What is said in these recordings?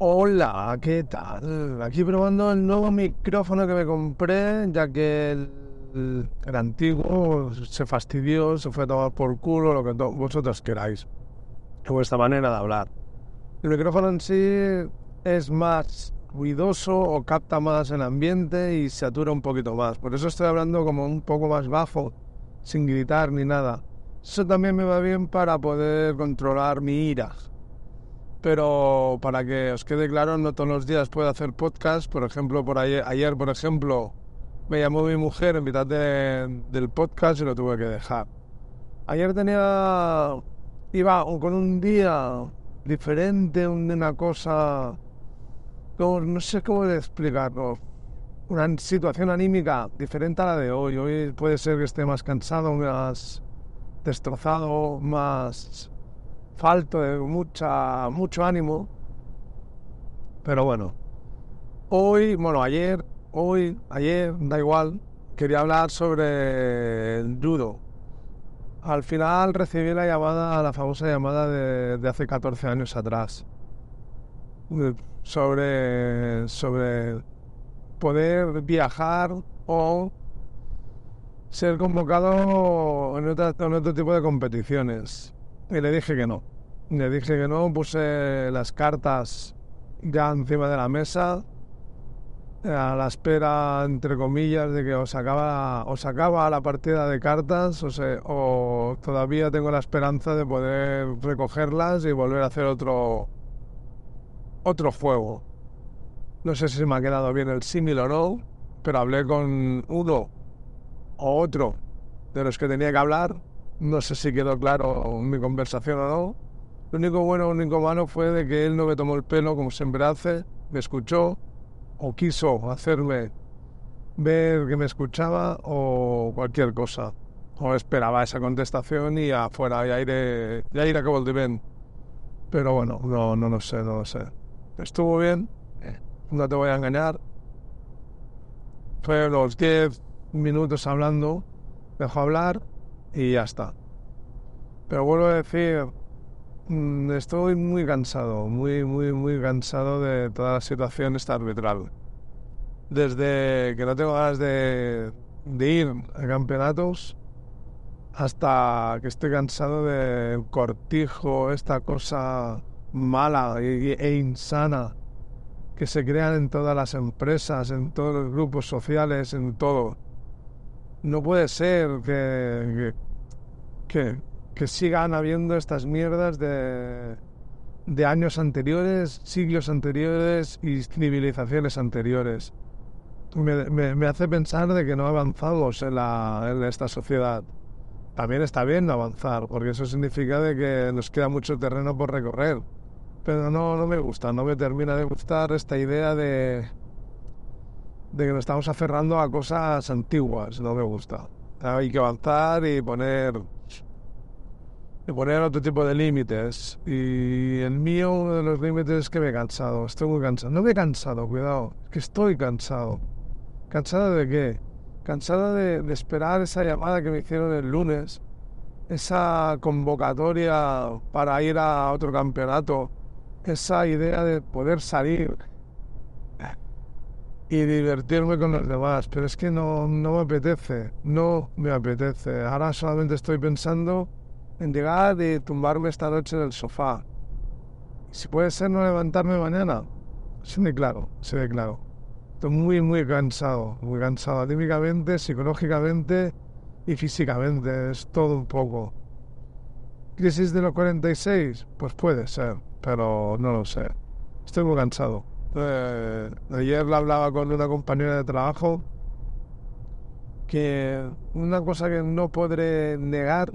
Hola, ¿qué tal? Aquí probando el nuevo micrófono que me compré, ya que el, antiguo se fastidió, se fue a tomar por culo, lo que vosotros queráis. Vuestra manera de hablar. El micrófono en sí es más ruidoso o capta más el ambiente y satura un poquito más. Por eso estoy hablando como un poco más bajo, sin gritar ni nada. Eso también me va bien para poder controlar mi ira pero para que os quede claro, no todos los días puedo hacer podcast. Por ejemplo, por ayer, por ejemplo, me llamó mi mujer en mitad de- del podcast y lo tuve que dejar. Ayer tenía, iba con un día diferente, un- una cosa, como- no sé cómo explicarlo, una situación anímica diferente a la de hoy. Hoy puede ser que esté más cansado, más destrozado, más falto de mucha, mucho ánimo. Pero bueno, hoy, bueno, ayer, hoy, ayer, da igual, quería hablar sobre el judo. Al final recibí la llamada, la famosa llamada de, hace 14 años atrás. Sobre, sobre poder viajar o ser convocado en, otra- en otro tipo de competiciones. Y le dije que no. Le dije que no, puse las cartas ya encima de la mesa, a la espera, entre comillas, de que os acaba, os acaba la partida de cartas, o, se- o todavía tengo la esperanza de poder recogerlas y volver a hacer otro, otro juego. No sé si me ha quedado bien el símil o no, pero hablé con uno o otro de los que tenía que hablar. No sé si quedó claro mi conversación o no. Lo único bueno, lo único malo fue de que él no me tomó el pelo como siempre hace, me escuchó o quiso hacerme ver que me escuchaba o cualquier cosa. O esperaba esa contestación y afuera, ya iré, ya iré a que volveré. Pero bueno, no, no lo sé, no lo sé. Estuvo bien, no te voy a engañar. Fue los 10 minutos hablando, dejó hablar y ya está. Pero vuelvo a decir, mm, estoy muy cansado, muy, muy, muy cansado de toda la situación esta arbitral. Desde que no tengo ganas de, de ir a campeonatos hasta que estoy cansado del cortijo, esta cosa mala e insana que se crean en todas las empresas, en todos los grupos sociales, en todo. No puede ser que, que, que- sigan habiendo estas mierdas de, de años anteriores, siglos anteriores y civilizaciones anteriores. Me, me- me hace pensar de que no avanzamos en, la, en esta sociedad. También está bien avanzar, porque eso significa de que nos queda mucho terreno por recorrer. Pero no, no me gusta, no me termina de gustar esta idea de, de que nos estamos aferrando a cosas antiguas, no me gusta. Hay que avanzar y poner y poner otro tipo de límites. Y el mío, uno de los límites es que me he cansado, estoy muy cansado. No me he cansado, cuidado, es que estoy cansado. ¿Cansado de qué? Cansado de, de esperar esa llamada que me hicieron el lunes, esa convocatoria para ir a otro campeonato, esa idea de poder salir y divertirme con los demás, pero es que no, no me apetece, no me apetece. Ahora solamente estoy pensando en llegar y tumbarme esta noche en el sofá. Si puede ser no levantarme mañana, se me claro, se ve claro. Estoy muy, muy cansado, muy cansado, anímicamente, psicológicamente y físicamente, es todo un poco. ¿Crisis de los 46? Pues puede ser, pero no lo sé. Estoy muy cansado. Eh, ayer hablaba con una compañera de trabajo que una cosa que no podré negar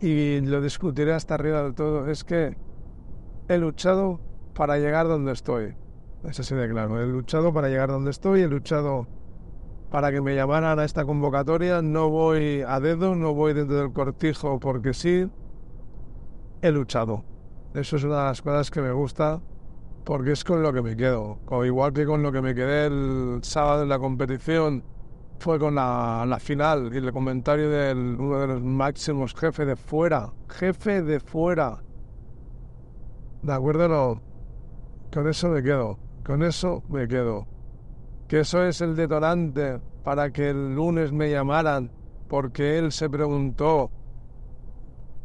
y lo discutiré hasta arriba del todo es que he luchado para llegar donde estoy. Eso sí de claro. He luchado para llegar donde estoy, he luchado para que me llamaran a esta convocatoria. No voy a dedo, no voy dentro del cortijo porque sí. He luchado. Eso es una de las cosas que me gusta porque es con lo que me quedo. O igual que con lo que me quedé el sábado en la competición fue con la, final y el comentario de uno de los máximos jefes de fuera. Jefe de fuera. ¿De acuerdo? Con eso me quedo. Con eso me quedo. Que eso es el detonante para que el lunes me llamaran porque él se preguntó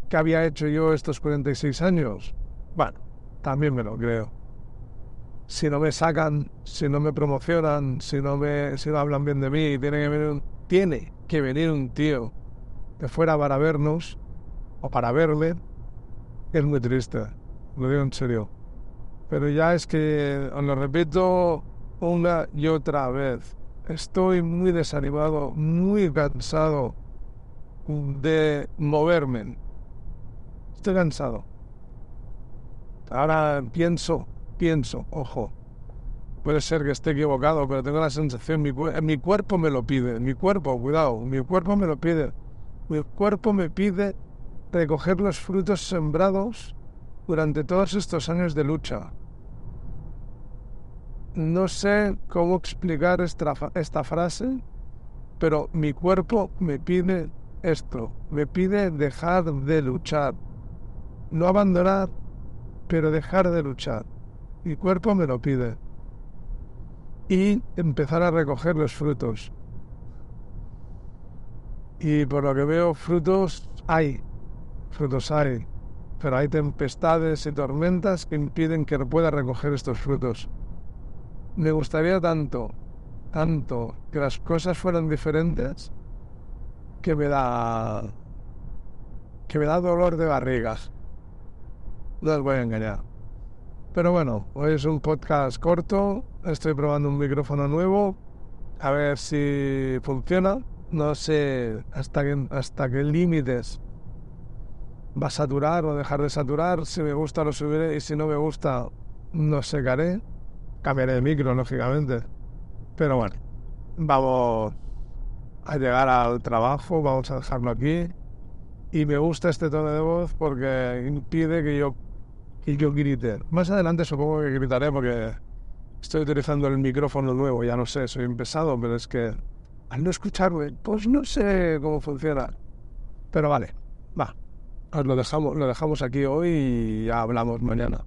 qué había hecho yo estos 46 años. Bueno, también me lo creo. Si no me sacan, si no me promocionan, si no me si no hablan bien de mí, tiene que venir un, tiene que venir un tío de fuera para vernos o para verle, es muy triste. Lo digo en serio. Pero ya es que, os lo repito una y otra vez, estoy muy desanimado, muy cansado de moverme. Estoy cansado. Ahora pienso, pienso, ojo, puede ser que esté equivocado, pero tengo la sensación, mi, mi cuerpo me lo pide, mi cuerpo, cuidado, mi cuerpo me lo pide. Mi cuerpo me pide recoger los frutos sembrados durante todos estos años de lucha. No sé cómo explicar esta, esta frase, pero mi cuerpo me pide esto, me pide dejar de luchar. No abandonar, pero dejar de luchar. Mi cuerpo me lo pide. Y empezar a recoger los frutos. Y por lo que veo, frutos hay. Frutos hay pero hay tempestades y tormentas que impiden que pueda recoger estos frutos. Me gustaría tanto, tanto que las cosas fueran diferentes que me da que me da dolor de barrigas. No os voy a engañar. Pero bueno, hoy es un podcast corto, estoy probando un micrófono nuevo, a ver si funciona. No sé hasta qué, hasta qué límites va a saturar o dejar de saturar. Si me gusta lo subiré y si no me gusta no secaré. Cambiaré de micro, lógicamente. Pero bueno, vamos a llegar al trabajo, vamos a dejarlo aquí. Y me gusta este tono de voz porque impide que yo, que yo grite. Más adelante supongo que gritaré porque estoy utilizando el micrófono nuevo, ya no sé, soy un pesado, pero es que al no escucharme, pues no sé cómo funciona. Pero vale, va, lo dejamos, lo dejamos aquí hoy y ya hablamos mañana.